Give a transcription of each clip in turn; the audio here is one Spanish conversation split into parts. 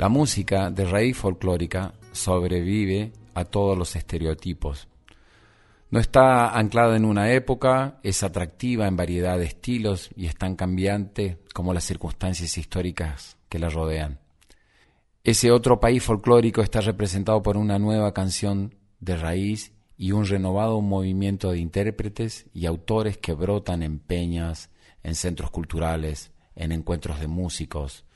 La música de raíz folclórica sobrevive a todos los estereotipos. No está anclada en una época, es atractiva en variedad de estilos y es tan cambiante como las circunstancias históricas que la rodean. Ese otro país folclórico está representado por una nueva canción de raíz y un renovado movimiento de intérpretes y autores que brotan en peñas, en centros culturales, en encuentros de músicos,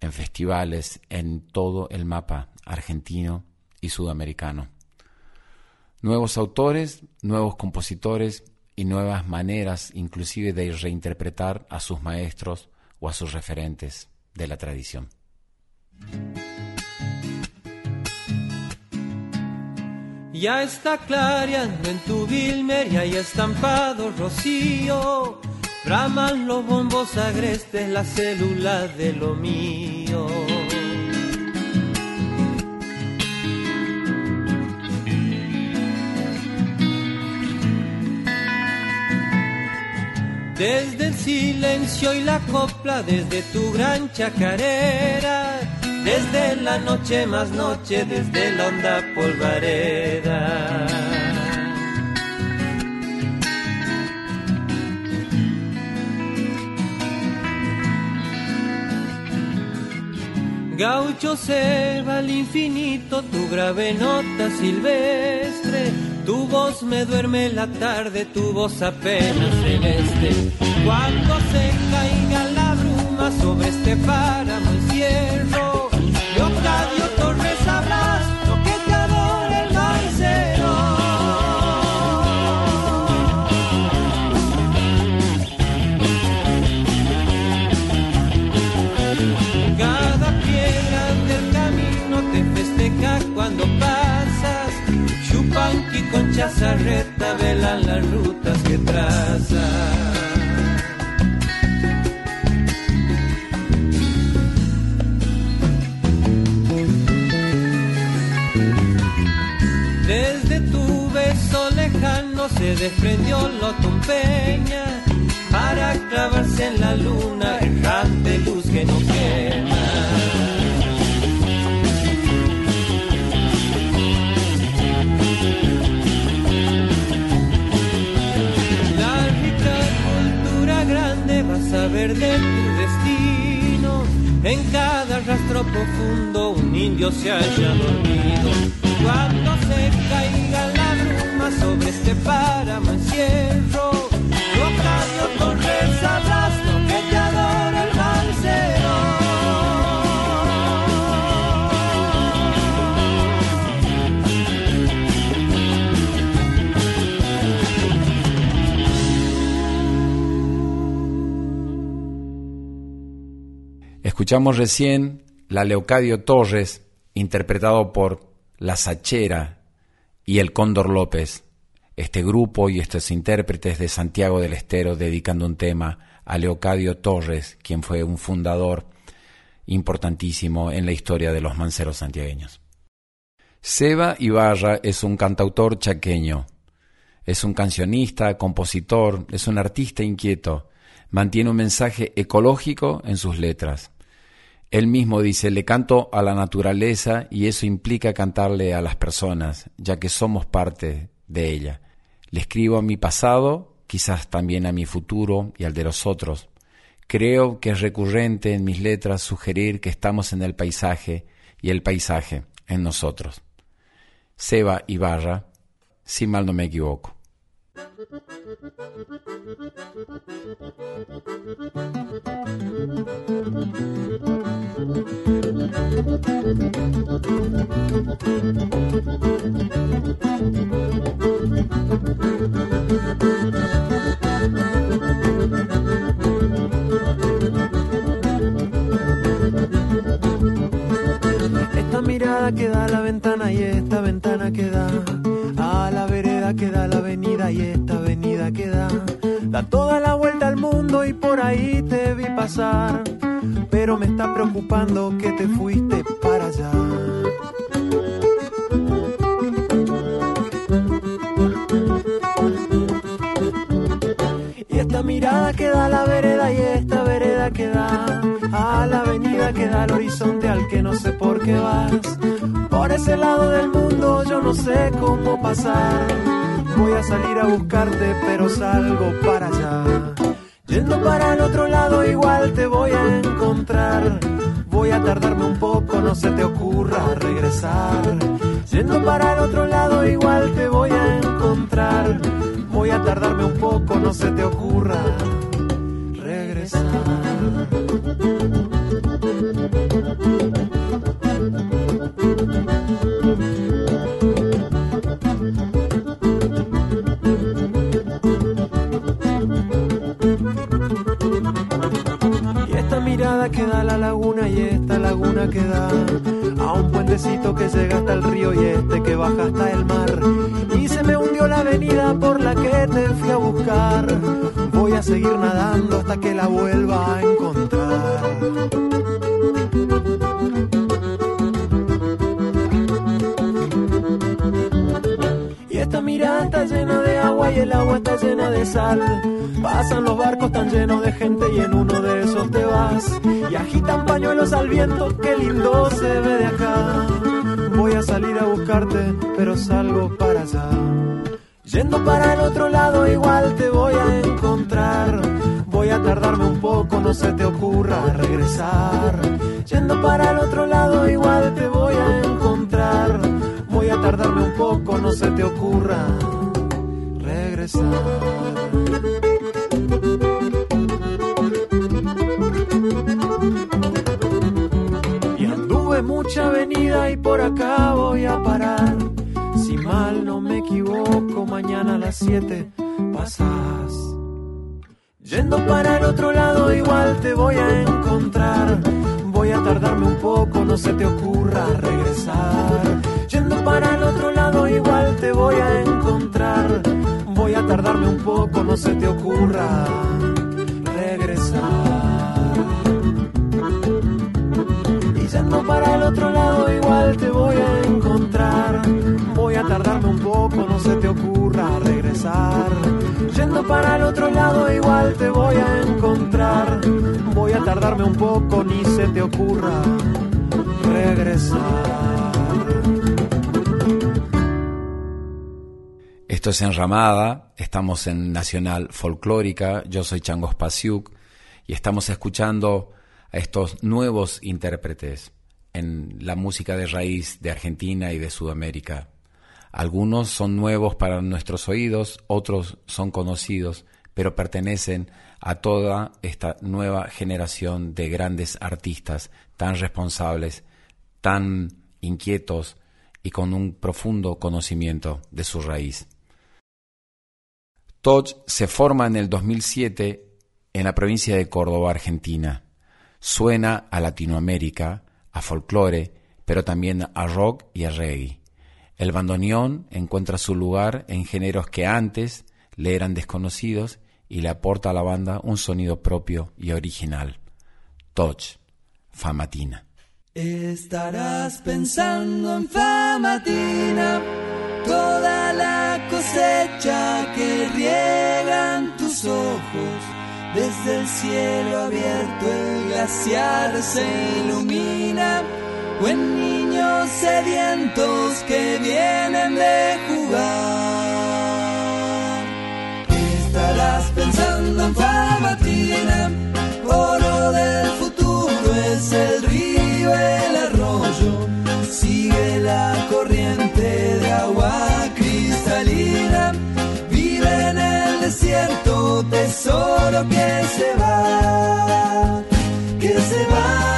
en festivales en todo el mapa argentino y sudamericano. Nuevos autores, nuevos compositores y nuevas maneras inclusive de reinterpretar a sus maestros o a sus referentes de la tradición. Ya está clareando en tu Vilmer y estampado rocío Raman los bombos agrestes la célula de lo mío. Desde el silencio y la copla, desde tu gran chacarera, desde la noche más noche, desde la onda polvareda. Gaucho se va al infinito, tu grave nota silvestre, tu voz me duerme la tarde, tu voz apenas celeste. Cuando se caiga la bruma sobre este páramo chazarreta velan las rutas que trazas. Desde tu beso lejano se desprendió la tumpeña para clavarse en la luna errante luz que no quema. Va a saber de tu destino. En cada rastro profundo un indio se haya dormido. Cuando se caiga la bruma sobre este páramo encierro, Locadio Escuchamos recién la Leocadio Torres, interpretado por La Sachera y el Cóndor López, este grupo y estos intérpretes de Santiago del Estero dedicando un tema a Leocadio Torres, quien fue un fundador importantísimo en la historia de los manceros santiagueños. Seba Ibarra es un cantautor chaqueño, es un cancionista, compositor, es un artista inquieto, mantiene un mensaje ecológico en sus letras. Él mismo dice, le canto a la naturaleza y eso implica cantarle a las personas, ya que somos parte de ella. Le escribo a mi pasado, quizás también a mi futuro y al de los otros. Creo que es recurrente en mis letras sugerir que estamos en el paisaje y el paisaje en nosotros. Seba Ibarra, si mal no me equivoco. Esta mirada que da la ventana y esta ventana que da la vereda que da la avenida y esta avenida que da da toda la vuelta al mundo y por ahí te vi pasar pero me está preocupando que te fuiste para allá. Y esta mirada que da la vereda y esta vereda que da a la avenida que da al horizonte al que no sé por qué vas. Por ese lado del mundo yo no sé cómo pasar. Voy a salir a buscarte, pero salgo para allá. Yendo para el otro lado igual te voy a encontrar. Voy a tardarme un poco, no se te ocurra regresar. Yendo para el otro lado igual te voy a encontrar. Voy a tardarme un poco, no se te ocurra regresar. La laguna y esta laguna que da a un puentecito que llega hasta el río y este que baja hasta el mar. Y se me hundió la avenida por la que te fui a buscar. Voy a seguir nadando hasta que la vuelva a encontrar. Y el agua está llena de sal. Pasan los barcos tan llenos de gente y en uno de esos te vas. Y agitan pañuelos al viento, qué lindo se ve de acá. Voy a salir a buscarte, pero salgo para allá. Yendo para el otro lado, igual te voy a encontrar. Voy a tardarme un poco, no se te ocurra regresar. Yendo para el otro lado, igual te voy a encontrar. Voy a tardarme un poco, no se te ocurra regresar. Y anduve mucha avenida y por acá voy a parar. Si mal no me equivoco, mañana a las 7 pasas. Yendo para el otro lado, igual te voy a encontrar. Voy a tardarme un poco, no se te ocurra regresar. Yendo para el otro lado, igual te voy a encontrar. A tardarme un poco, no se te ocurra regresar. Yendo para el otro lado, igual te voy a encontrar. Voy a tardarme un poco, no se te ocurra regresar. Yendo para el otro lado, igual te voy a encontrar. Voy a tardarme un poco, ni se te ocurra regresar. Esto es Enramada, estamos en Nacional Folclórica, yo soy Changos Pasiuk y estamos escuchando a estos nuevos intérpretes en la música de raíz de Argentina y de Sudamérica. Algunos son nuevos para nuestros oídos, otros son conocidos, pero pertenecen a toda esta nueva generación de grandes artistas tan responsables, tan inquietos y con un profundo conocimiento de su raíz. Se forma en el 2007 en la provincia de Córdoba, Argentina. Suena a Latinoamérica, a folclore, pero también a rock y a reggae. El bandoneón encuentra su lugar en géneros que antes le eran desconocidos y le aporta a la banda un sonido propio y original. Touch, Famatina. Estarás pensando en Famatina, toda la cosecha que riegan tus ojos. Desde el cielo abierto el glaciar se ilumina buen niños sedientos que vienen de jugar. Estarás pensando en Famatina, oro del futuro es el río, el arroyo, sigue la corriente de agua vive en el desierto, tesoro que se va, que se va.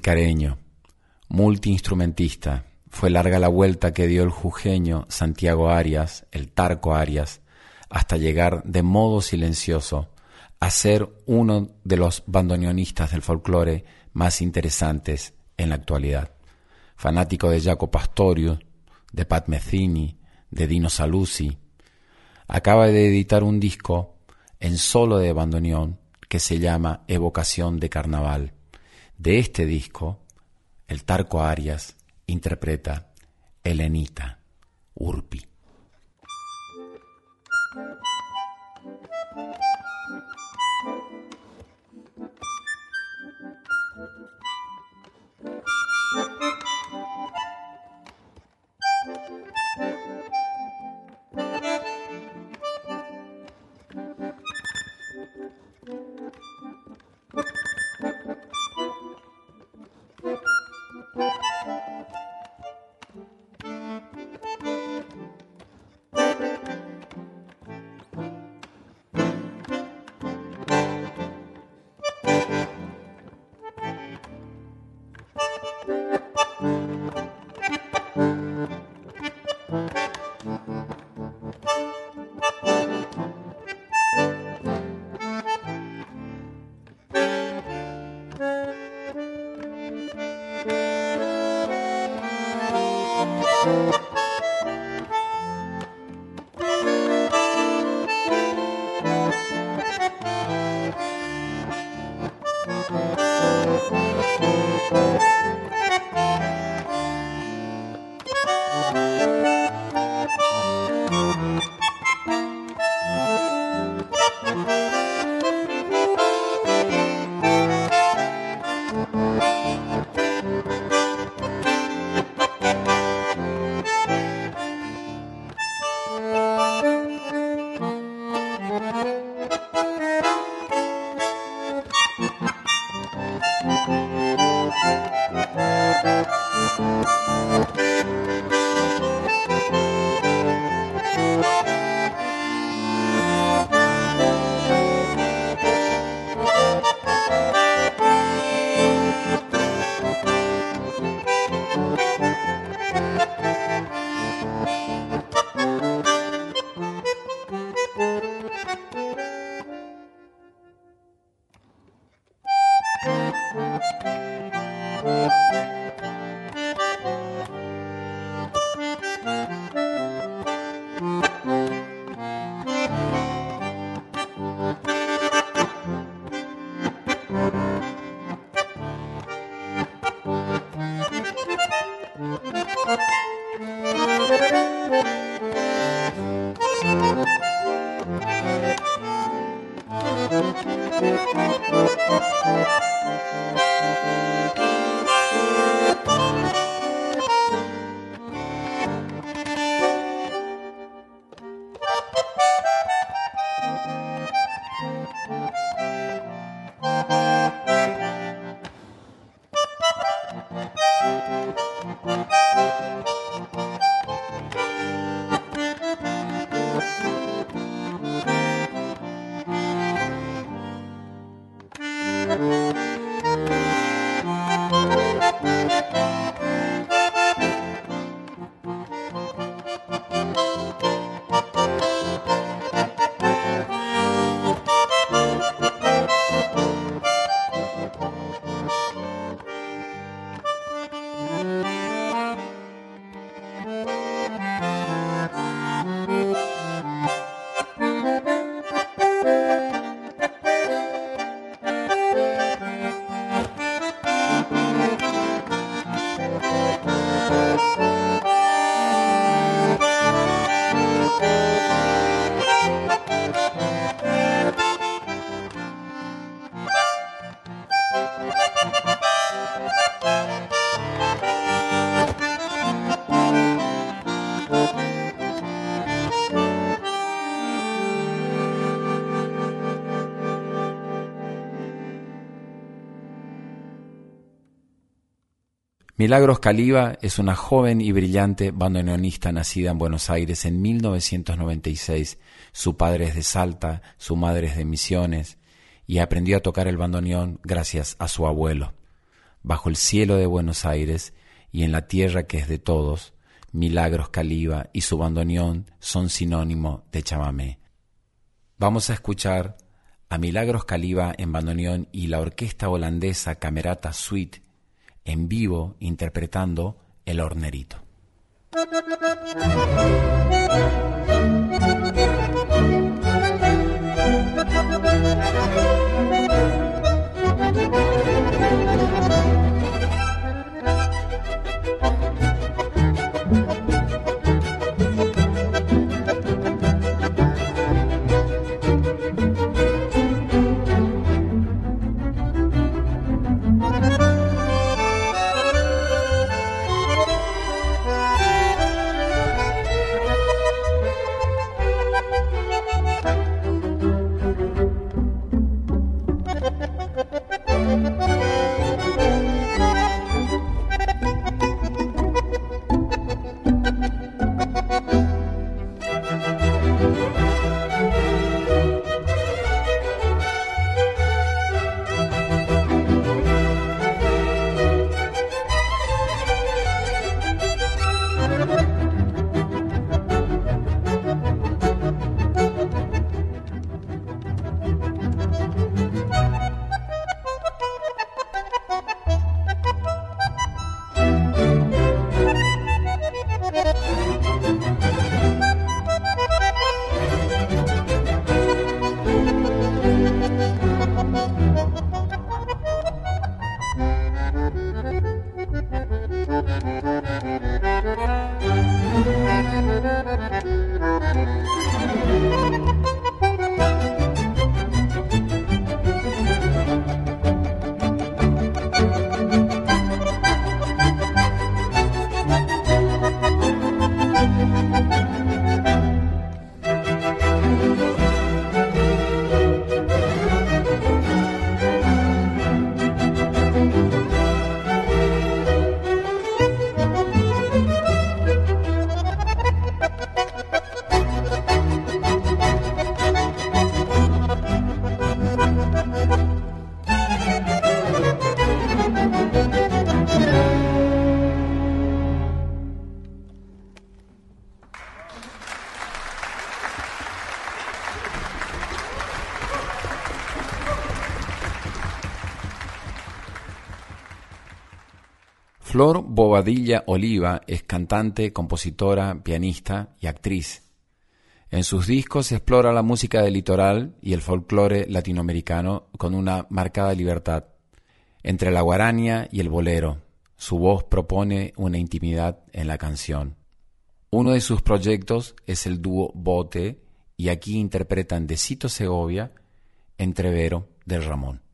tilcareño, multiinstrumentista. Fue larga la vuelta que dio el jujeño Santiago Arias, el Tarco Arias, hasta llegar de modo silencioso a ser uno de los bandoneonistas del folclore más interesantes en la actualidad. Fanático de Jaco Pastorius, de Pat Metheny, de Dino Saluzzi, acaba de editar un disco en solo de bandoneón que se llama Evocación de Carnaval. De este disco, el Tarco Arias interpreta Elenita, Urpi. Milagros Caliba es una joven y brillante bandoneonista nacida en Buenos Aires en 1996. Su padre es de Salta, su madre es de Misiones, y aprendió a tocar el bandoneón gracias a su abuelo. Bajo el cielo de Buenos Aires y en la tierra que es de todos, Milagros Caliba y su bandoneón son sinónimo de chamamé. Vamos a escuchar a Milagros Caliba en bandoneón y la orquesta holandesa Camerata Suite en vivo interpretando El Hornerito. Flor Bobadilla Oliva es cantante, compositora, pianista y actriz. En sus discos explora la música del litoral y el folclore latinoamericano con una marcada libertad. Entre la guarania y el bolero, su voz propone una intimidad en la canción. Uno de sus proyectos es el dúo Bote y aquí interpretan de Cito Segovia, Entrevero del. Ramón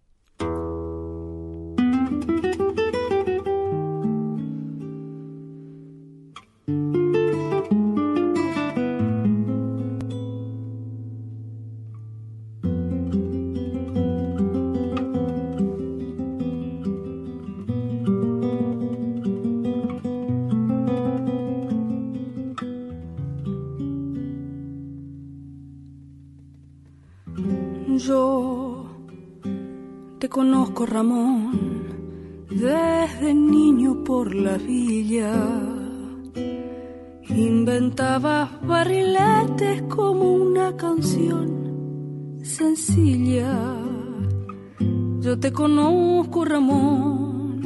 conozco, Ramón,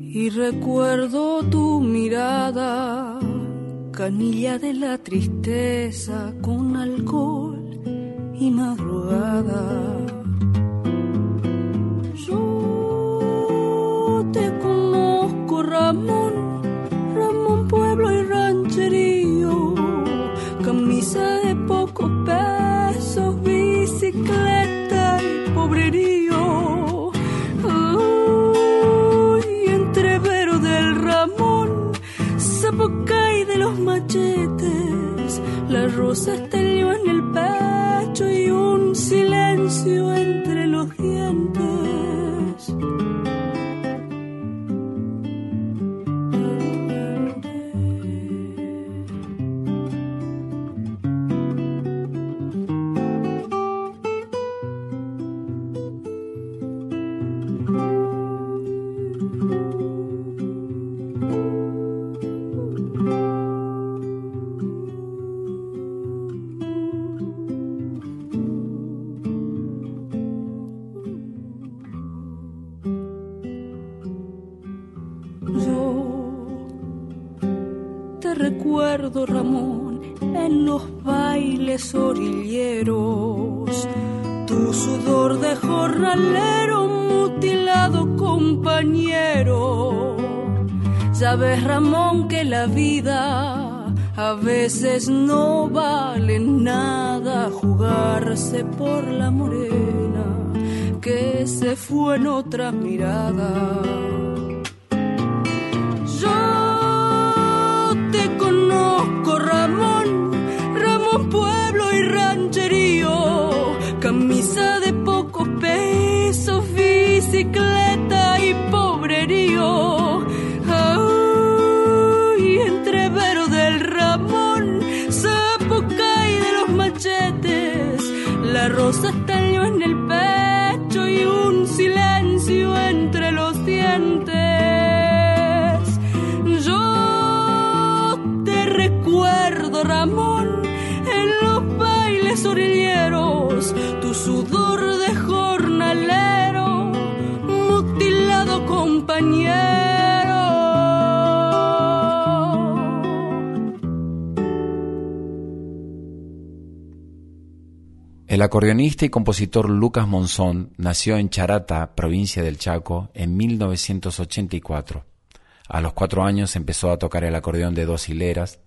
y recuerdo tu mirada, canilla de la tristeza con alcohol y madrugada por la morena que se fue en otra mirada. Yo te conozco, Ramón, Ramón Pueblo y Rancherío, camisa de pocos pesos, bicicleta tu sudor de jornalero, mutilado compañero. El acordeonista y compositor Lucas Monzón nació en Charata, provincia del Chaco, en 1984. A los cuatro años empezó a tocar el acordeón de dos hileras.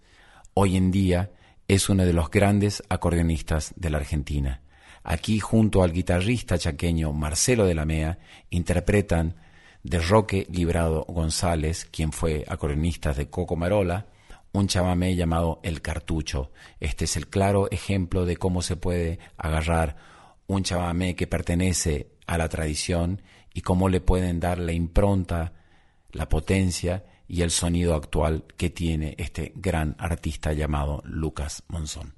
Hoy en día es uno de los grandes acordeonistas de la Argentina. Aquí, junto al guitarrista chaqueño Marcelo de la Mea, interpretan de Roque Librado González, quien fue acordeonista de Coco Marola, un chamamé llamado El Cartucho. Este es el claro ejemplo de cómo se puede agarrar un chamamé que pertenece a la tradición y cómo le pueden dar la impronta, la potencia y el sonido actual que tiene este gran artista llamado Lucas Monzón.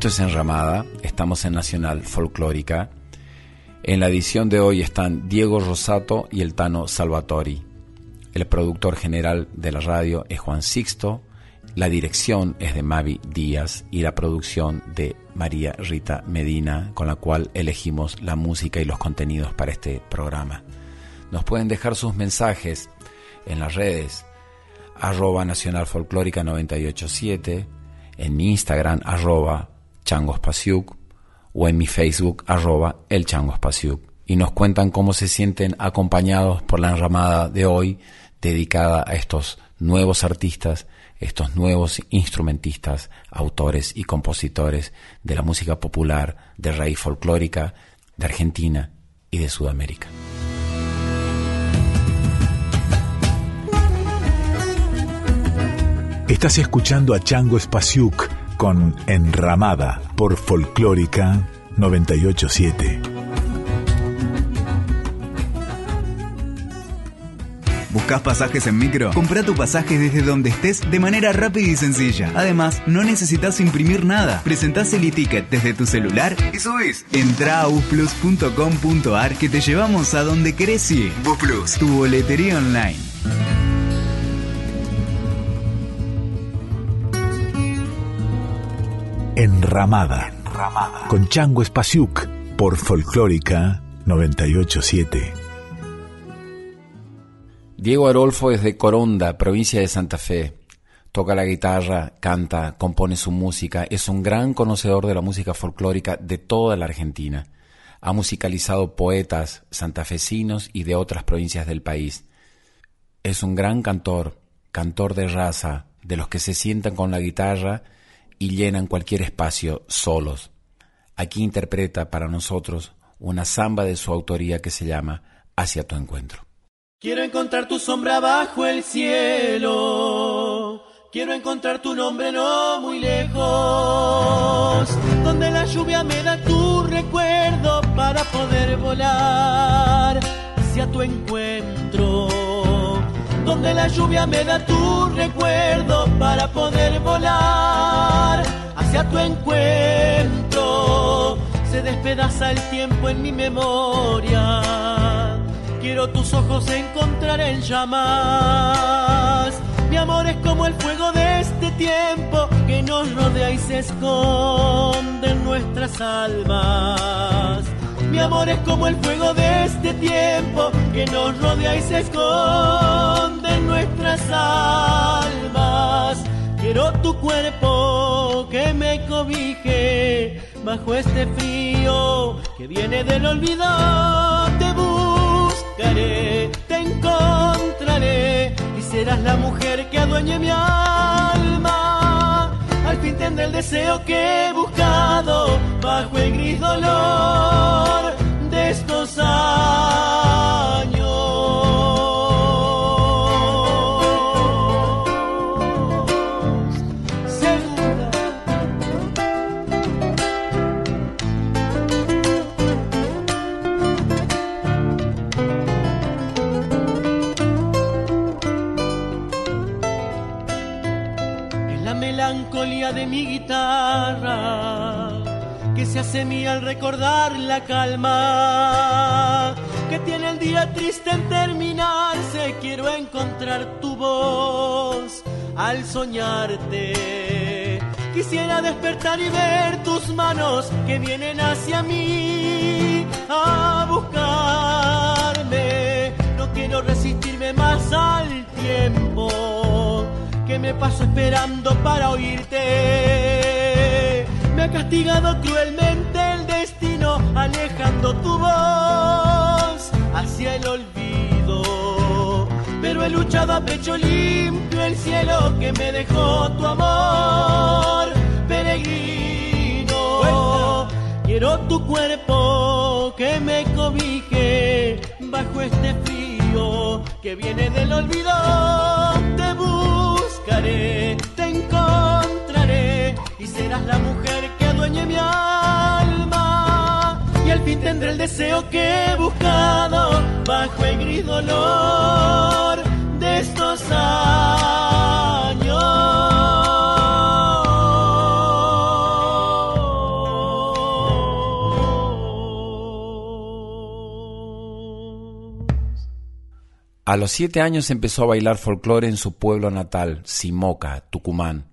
Esto es Enramada, estamos en Nacional Folclórica. En la edición de hoy están Diego Rosato y el Tano Salvatori. El productor general de la radio es Juan Sixto, la dirección es de Mavi Díaz y la producción de María Rita Medina, con la cual elegimos la música y los contenidos para este programa. Nos pueden dejar sus mensajes en las redes arroba Nacional Folclórica 987, en Instagram Changospasiuk o en mi Facebook arroba El y nos cuentan cómo se sienten acompañados por la enramada de hoy dedicada a estos nuevos artistas, estos nuevos instrumentistas, autores y compositores de la música popular, de raíz folclórica, de Argentina y de Sudamérica. Estás escuchando a Chango Spasiuk con Enramada por Folclórica 987. ¿Buscas pasajes en micro? Compra tu pasaje desde donde estés de manera rápida y sencilla. Además, no necesitas imprimir nada. Presentás el e-ticket desde tu celular y subís. Entra a busplus.com.ar que te llevamos a donde querés ir. Busplus, tu boletería online. Enramada, con Chango Spasiuk por Folclórica 987. Diego Arolfo es de Coronda, provincia de Santa Fe. Toca la guitarra, canta, compone su música, es un gran conocedor de la música folclórica de toda la Argentina. Ha musicalizado poetas santafesinos y de otras provincias del país. Es un gran cantor, cantor de raza, de los que se sientan con la guitarra y llenan cualquier espacio solos. Aquí interpreta para nosotros una samba de su autoría que se llama Hacia tu encuentro. Quiero encontrar tu sombra bajo el cielo. Quiero encontrar tu nombre no muy lejos. Donde la lluvia me da tu recuerdo para poder volar hacia tu encuentro. Donde la lluvia me da tu recuerdo para poder volar hacia tu encuentro. Se despedaza el tiempo en mi memoria Quiero tus ojos encontrar en llamas. Mi amor es como el fuego de este tiempo que nos rodea y se esconde en nuestras almas. Mi amor es como el fuego de este tiempo que nos rodea y se esconde nuestras almas. Quiero tu cuerpo que me cobije bajo este frío que viene del olvido. Te te encontraré y serás la mujer que adueñe mi alma. Al fin tendré el deseo que he buscado bajo el gris dolor de estos años. De mi guitarra, que se hace mía al recordar la calma, que tiene el día triste en terminarse, quiero encontrar tu voz al soñarte. Quisiera despertar y ver tus manos que vienen hacia mí a buscarme. No quiero resistirme más al tiempo que me paso esperando para oírte. Me ha castigado cruelmente el destino, alejando tu voz hacia el olvido. Pero he luchado a pecho limpio el cielo que me dejó tu amor, peregrino. Quiero tu cuerpo que me cobije bajo este frío que viene del olvido. Te te encontraré y serás la mujer que adueñe mi alma. Y al fin tendré el deseo que he buscado bajo el gris dolor de estos años. A los siete años empezó a bailar folclore en su pueblo natal, Simoca, Tucumán.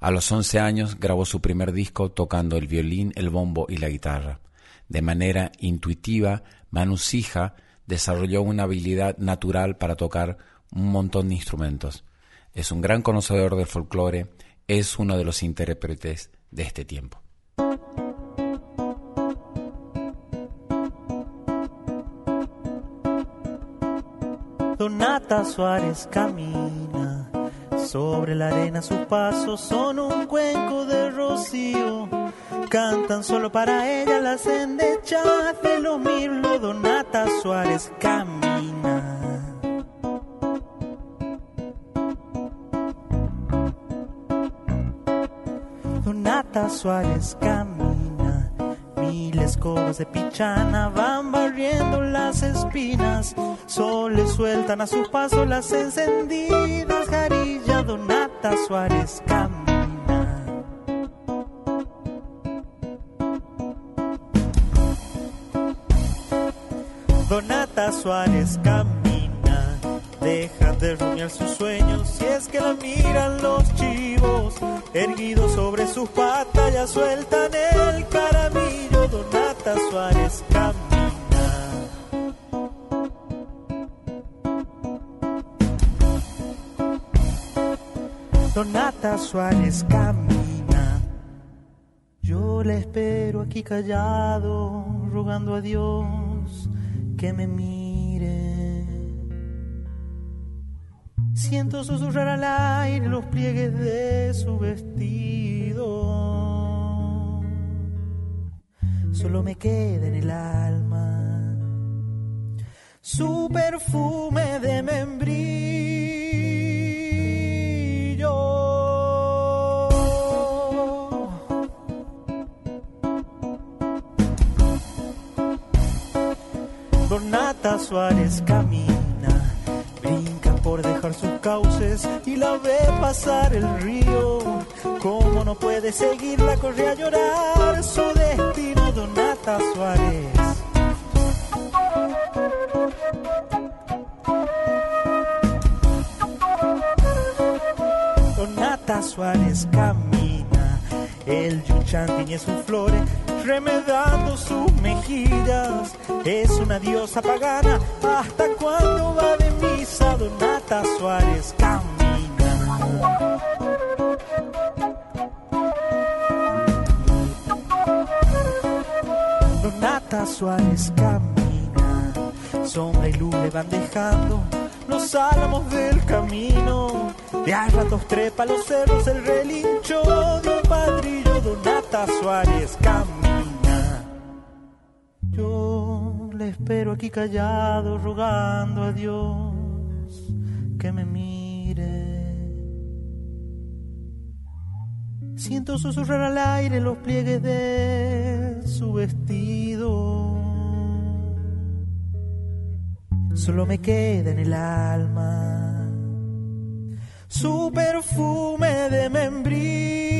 A los once años grabó su primer disco tocando el violín, el bombo y la guitarra. De manera intuitiva, Manu Sija desarrolló una habilidad natural para tocar un montón de instrumentos. Es un gran conocedor del folclore, es uno de los intérpretes de este tiempo. Donata Suárez camina sobre la arena, sus pasos son un cuenco de rocío. Cantan solo para ella las endechas de los mirlos. Donata Suárez camina. Donata Suárez camina. Escobas de pichana van barriendo las espinas. Sol le sueltan a su paso las encendidas. Jarilla Donata Suárez camina. Donata Suárez camina, deja de rumiar sus sueños si es que la miran los chivos, erguidos sobre sus patas ya sueltan el. Donata Suárez camina. Donata Suárez camina. Yo la espero aquí callado, rogando a Dios que me mire. Siento susurrar al aire los pliegues de su vestido. Solo me queda en el alma su perfume de membrillo. Donata Suárez camina, brinca por dejar sus cauces y la ve pasar el río. Como no puede seguirla, corre a llorar su destino, Donata Suárez. Donata Suárez camina, el yuchán tiñe sus flores, remedando sus mejillas. Es una diosa pagana, ¿hasta cuándo va de misa? Donata Suárez camina. Donata Suárez camina, sombra y luz le van dejando los álamos del camino. De a ratos trepa los cerros el relincho de padrillo. Donata Suárez camina. Yo le espero aquí callado, rogando a Dios que me mire. Siento susurrar al aire los pliegues de su vestido. Solo me queda en el alma su perfume de membrillo.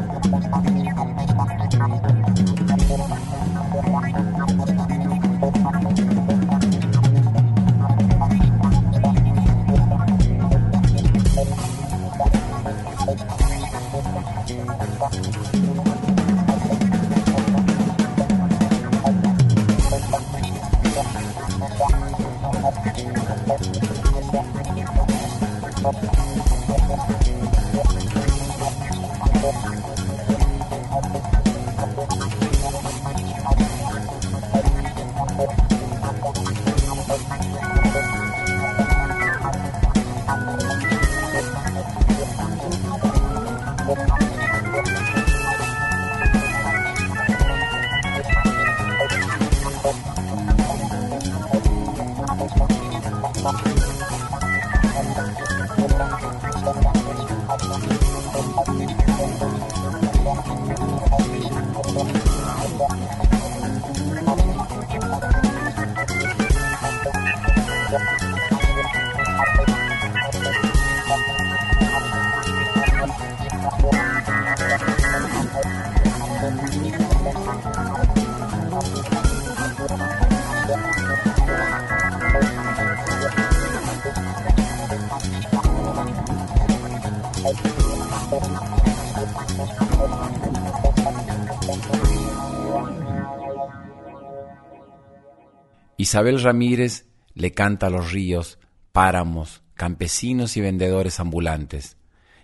Isabel Ramírez le canta a los ríos, páramos, campesinos y vendedores ambulantes,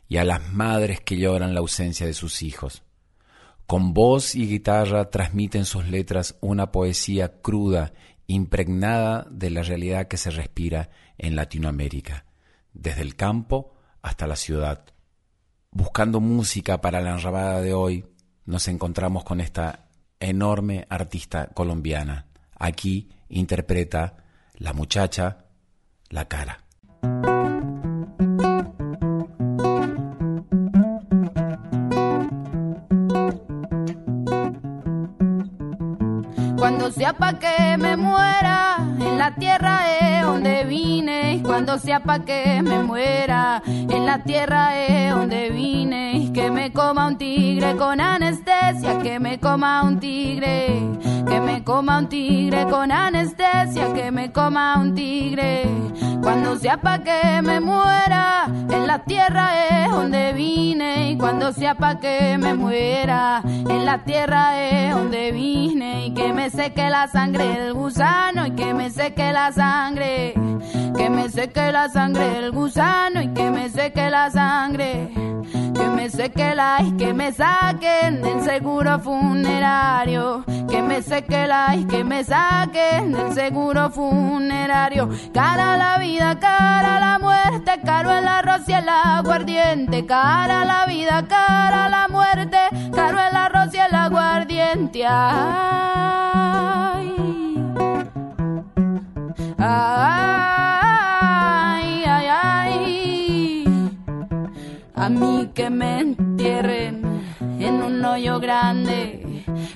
y a las madres que lloran la ausencia de sus hijos. Con voz y guitarra transmiten sus letras una poesía cruda, impregnada de la realidad que se respira en Latinoamérica, desde el campo hasta la ciudad. Buscando música para la enrabada de hoy, nos encontramos con esta enorme artista colombiana, aquí interpreta la muchacha, la cara. Cuando sea pa' que me muera, en la tierra es donde vine. Cuando sea pa' que me muera, en la tierra es donde vine. Que me coma un tigre con anestesia, que me coma un tigre que me coma un tigre con anestesia, que me coma un tigre. Cuando sea pa' que me muera, en la tierra es donde vine. Y cuando sea pa' que me muera, en la tierra es donde vine. Y que me seque la sangre del gusano, y que me seque la sangre. Que me seque la sangre del gusano, y que me seque la sangre. Me seque la y que me saquen del seguro funerario. Que me que la y que me saquen del seguro funerario. Cara la vida, cara la muerte, caro el arroz y el aguardiente. Cara la vida, cara la muerte, caro el arroz y el aguardiente. Ay, ay, A mí que me entierren en un hoyo grande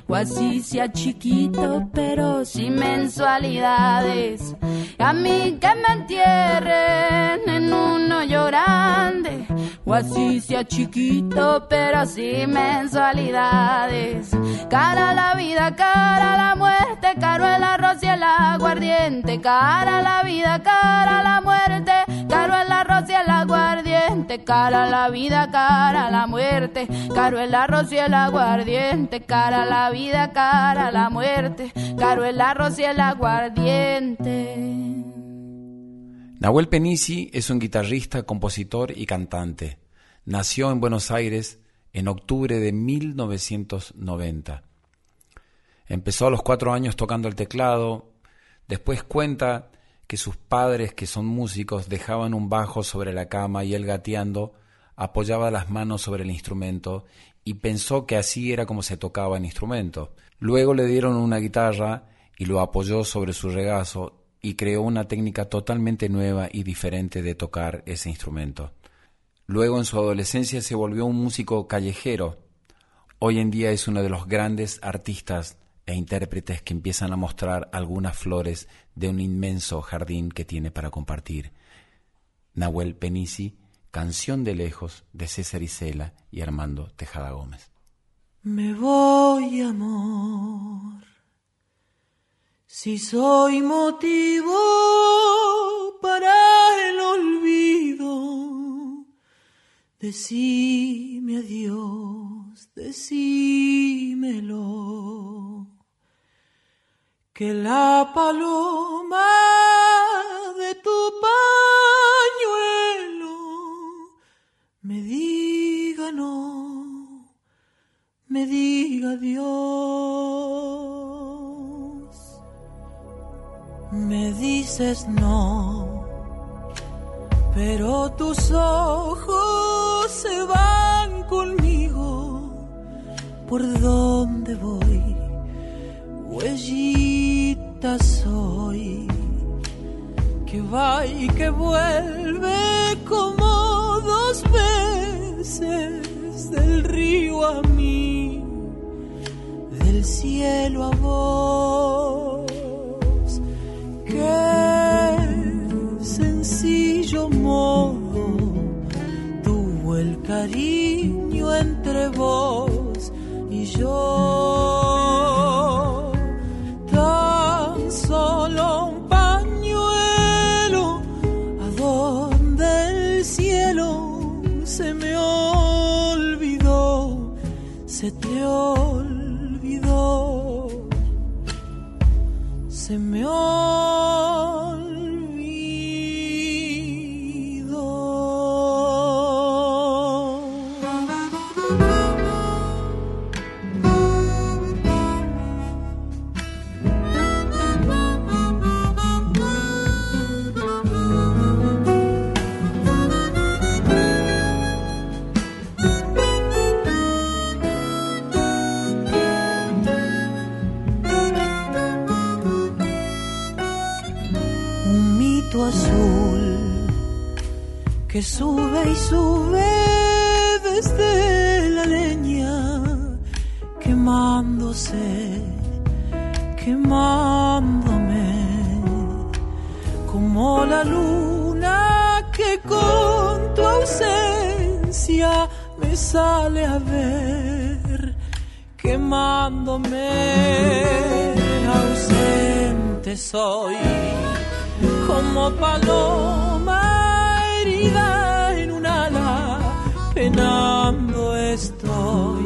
o así sea chiquito, pero sin mensualidades. A mí que me entierren en un hoyo grande, o así sea chiquito, pero sin mensualidades. Cara la vida, cara la muerte, caro el arroz y el aguardiente. Cara la vida, cara la muerte, caro el arroz y el aguardiente. Cara a la vida, cara a la muerte, caro el arroz y el aguardiente. Cara la vida, cara a la muerte, caro el arroz y el aguardiente. Nahuel Penisi es un guitarrista, compositor y cantante. Nació en Buenos Aires en octubre de 1990. Empezó a los cuatro años tocando el teclado, después cuenta que sus padres, que son músicos, dejaban un bajo sobre la cama y él gateando apoyaba las manos sobre el instrumento y pensó que así era como se tocaba el instrumento. Luego le dieron una guitarra y lo apoyó sobre su regazo y creó una técnica totalmente nueva y diferente de tocar ese instrumento. Luego en su adolescencia se volvió un músico callejero. Hoy en día es uno de los grandes artistas e intérpretes que empiezan a mostrar algunas flores de un inmenso jardín que tiene para compartir. Nahuel Penisi, Canción de Lejos de César Isela y Armando Tejada Gómez. Me voy, amor, si soy motivo para el olvido, decime adiós, decímelo, que la paloma de tu me diga no, me diga Dios. Me dices no, pero tus ojos se van conmigo por dónde voy, soy, que va y que vuelve como dos veces del río a mí, del cielo a vos. Qué sencillo modo tuvo el cariño entre vos y yo. Sube y sube desde la leña, quemándose, quemándome, como la luna que con tu ausencia me sale a ver, quemándome, ausente soy como paloma estoy,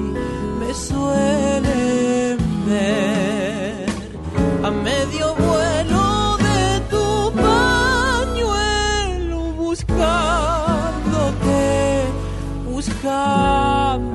me suelen ver a medio vuelo de tu pañuelo buscándote, buscándome.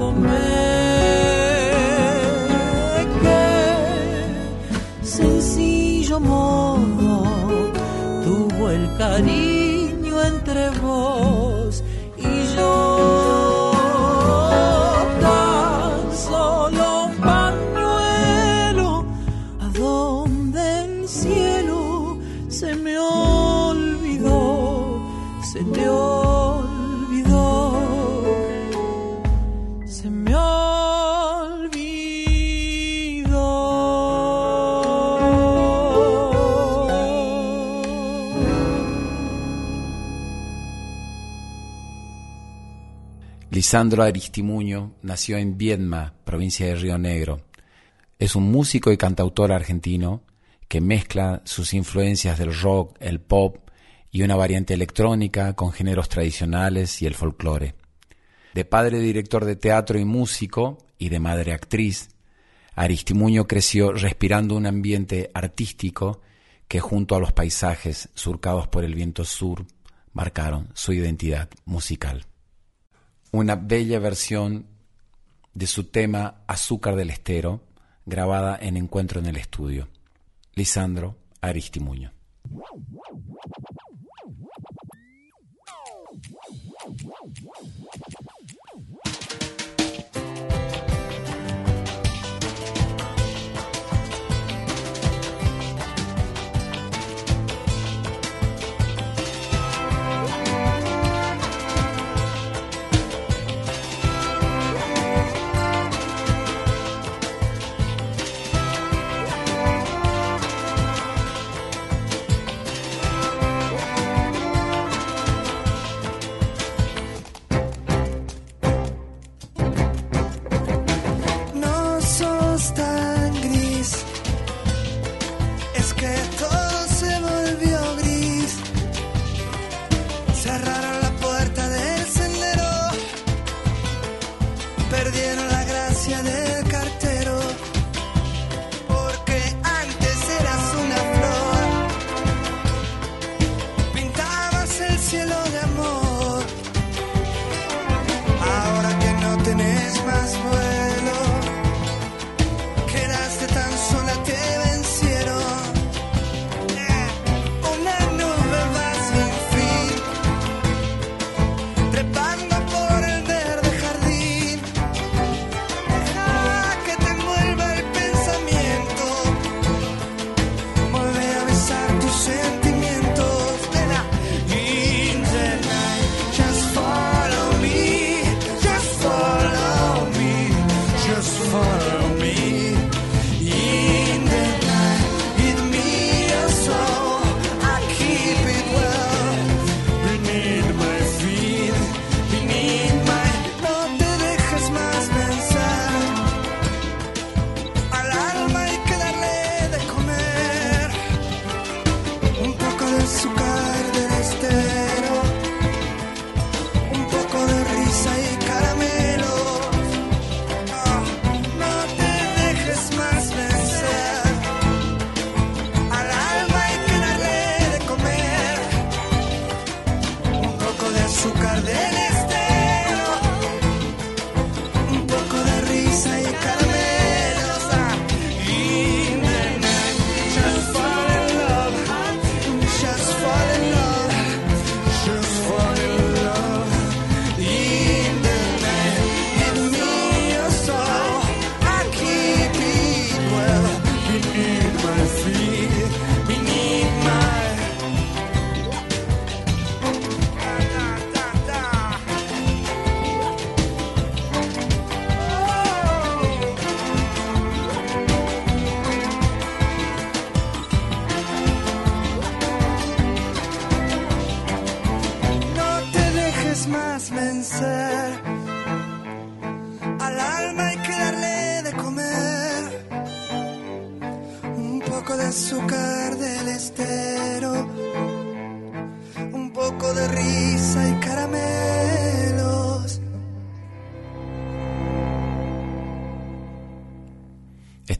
Lisandro Aristimuño nació en Viedma, provincia de Río Negro. Es un músico y cantautor argentino que mezcla sus influencias del rock, el pop y una variante electrónica con géneros tradicionales y el folclore. De padre director de teatro y músico y de madre actriz, Aristimuño creció respirando un ambiente artístico que junto a los paisajes surcados por el viento sur marcaron su identidad musical. Una bella versión de su tema Azúcar del Estero, grabada en Encuentro en el Estudio. Lisandro Aristimuño.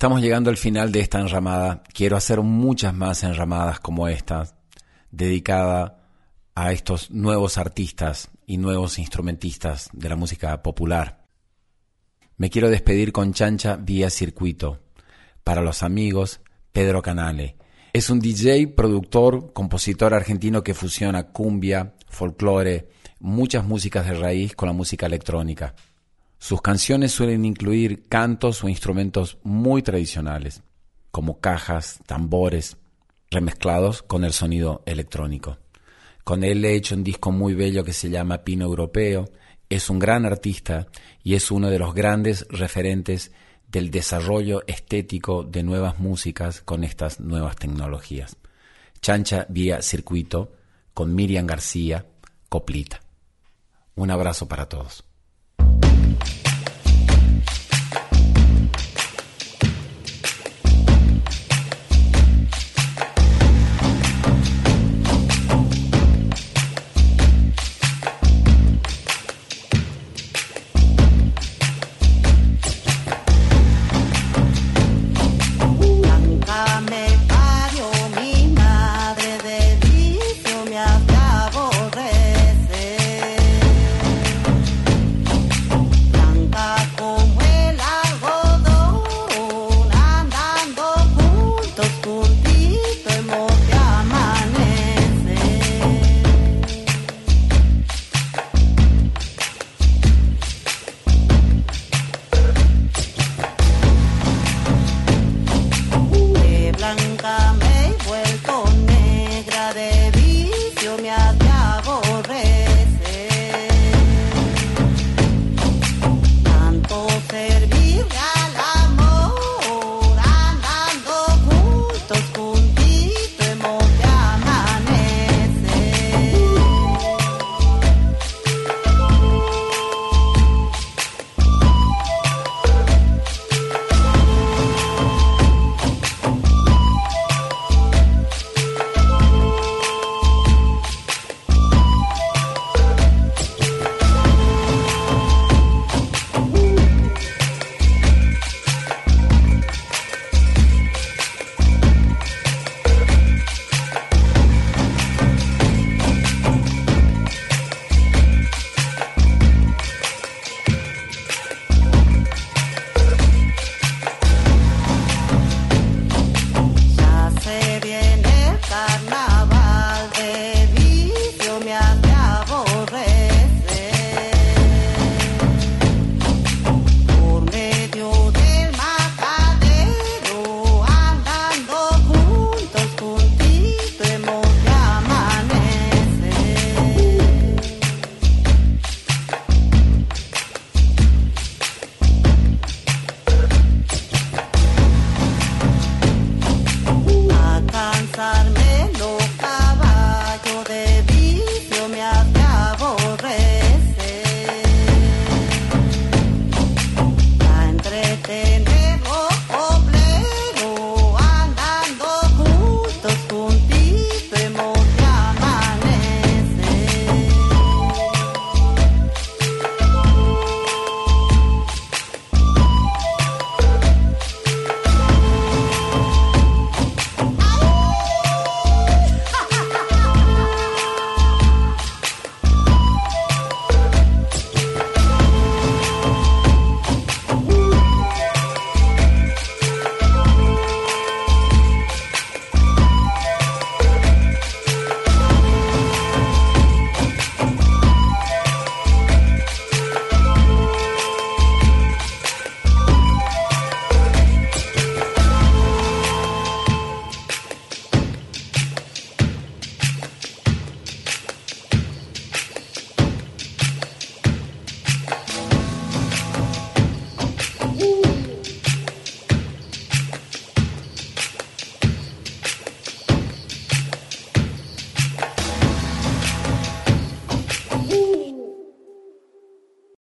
Estamos llegando al final de esta enramada. Quiero hacer muchas más enramadas como esta, dedicada a estos nuevos artistas y nuevos instrumentistas de la música popular. Me quiero despedir con Chancha vía circuito. Para los amigos, Pedro Canale. Es un DJ, productor, compositor argentino que fusiona cumbia, folclore, muchas músicas de raíz con la música electrónica. Sus canciones suelen incluir cantos o instrumentos muy tradicionales, como cajas, tambores, remezclados con el sonido electrónico. Con él he hecho un disco muy bello que se llama Pino Europeo. Es un gran artista y es uno de los grandes referentes del desarrollo estético de nuevas músicas con estas nuevas tecnologías. Chancha vía circuito con Miriam García, Coplita. Un abrazo para todos.